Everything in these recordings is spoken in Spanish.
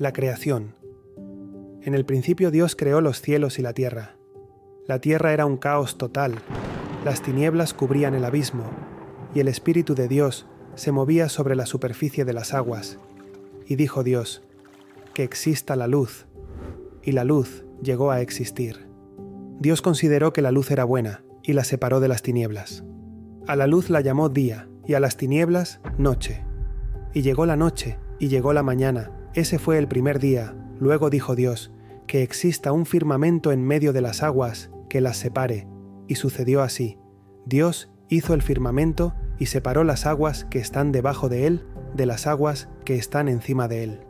La creación. En el principio Dios creó los cielos y la tierra. La tierra era un caos total, las tinieblas cubrían el abismo, y el Espíritu de Dios se movía sobre la superficie de las aguas. Y dijo Dios, que exista la luz, y la luz llegó a existir. Dios consideró que la luz era buena, y la separó de las tinieblas. A la luz la llamó día, y a las tinieblas noche. Y llegó la noche, y llegó la mañana, ese fue el primer día. Luego dijo Dios, que exista un firmamento en medio de las aguas que las separe. Y sucedió así. Dios hizo el firmamento y separó las aguas que están debajo de él de las aguas que están encima de él.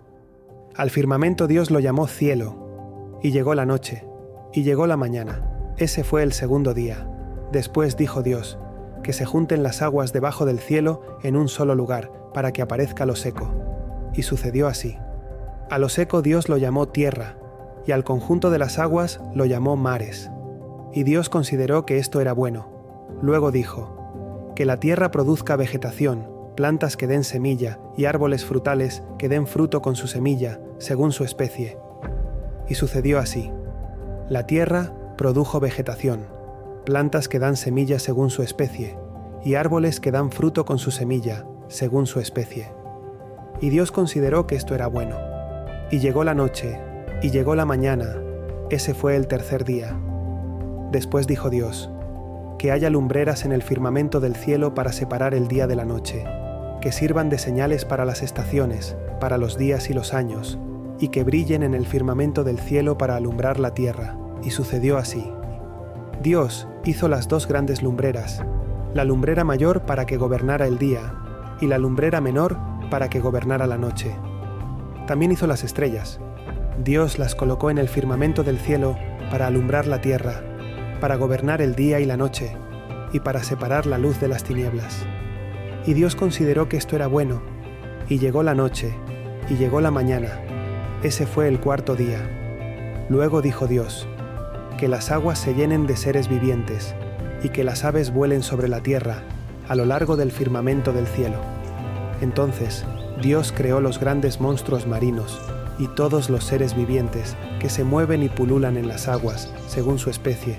Al firmamento Dios lo llamó cielo. Y llegó la noche, y llegó la mañana. Ese fue el segundo día. Después dijo Dios, que se junten las aguas debajo del cielo en un solo lugar, para que aparezca lo seco. Y sucedió así. A lo seco Dios lo llamó tierra, y al conjunto de las aguas lo llamó mares. Y Dios consideró que esto era bueno. Luego dijo, que la tierra produzca vegetación, plantas que den semilla, y árboles frutales que den fruto con su semilla, según su especie. Y sucedió así. La tierra produjo vegetación, plantas que dan semilla según su especie, y árboles que dan fruto con su semilla, según su especie. Y Dios consideró que esto era bueno. Y llegó la noche, y llegó la mañana, ese fue el tercer día. Después dijo Dios, que haya lumbreras en el firmamento del cielo para separar el día de la noche, que sirvan de señales para las estaciones, para los días y los años, y que brillen en el firmamento del cielo para alumbrar la tierra. Y sucedió así. Dios hizo las dos grandes lumbreras, la lumbrera mayor para que gobernara el día, y la lumbrera menor para que gobernara la noche. También hizo las estrellas. Dios las colocó en el firmamento del cielo para alumbrar la tierra, para gobernar el día y la noche, y para separar la luz de las tinieblas. Y Dios consideró que esto era bueno, y llegó la noche, y llegó la mañana. Ese fue el cuarto día. Luego dijo Dios, que las aguas se llenen de seres vivientes, y que las aves vuelen sobre la tierra, a lo largo del firmamento del cielo. Entonces Dios creó los grandes monstruos marinos, y todos los seres vivientes que se mueven y pululan en las aguas, según su especie,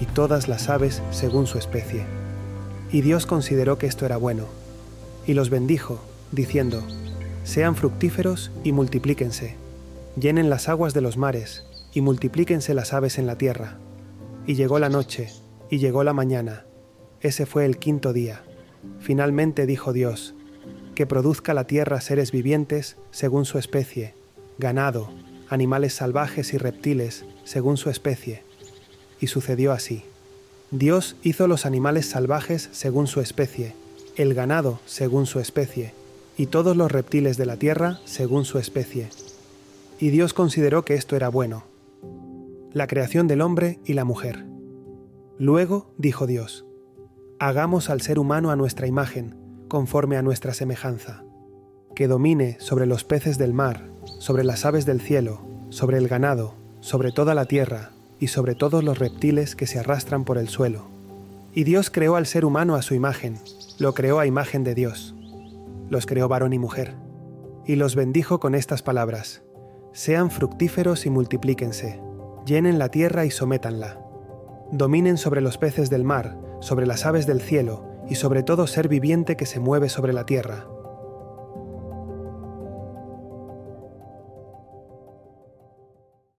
y todas las aves según su especie. Y Dios consideró que esto era bueno, y los bendijo, diciendo, Sean fructíferos y multiplíquense, llenen las aguas de los mares, y multiplíquense las aves en la tierra. Y llegó la noche, y llegó la mañana. Ese fue el quinto día. Finalmente dijo Dios, que produzca la tierra seres vivientes según su especie, ganado, animales salvajes y reptiles según su especie. Y sucedió así. Dios hizo los animales salvajes según su especie, el ganado según su especie, y todos los reptiles de la tierra según su especie. Y Dios consideró que esto era bueno la creación del hombre y la mujer. Luego dijo Dios, hagamos al ser humano a nuestra imagen, conforme a nuestra semejanza, que domine sobre los peces del mar, sobre las aves del cielo, sobre el ganado, sobre toda la tierra, y sobre todos los reptiles que se arrastran por el suelo. Y Dios creó al ser humano a su imagen, lo creó a imagen de Dios. Los creó varón y mujer. Y los bendijo con estas palabras, sean fructíferos y multiplíquense llenen la tierra y sométanla. Dominen sobre los peces del mar, sobre las aves del cielo y sobre todo ser viviente que se mueve sobre la tierra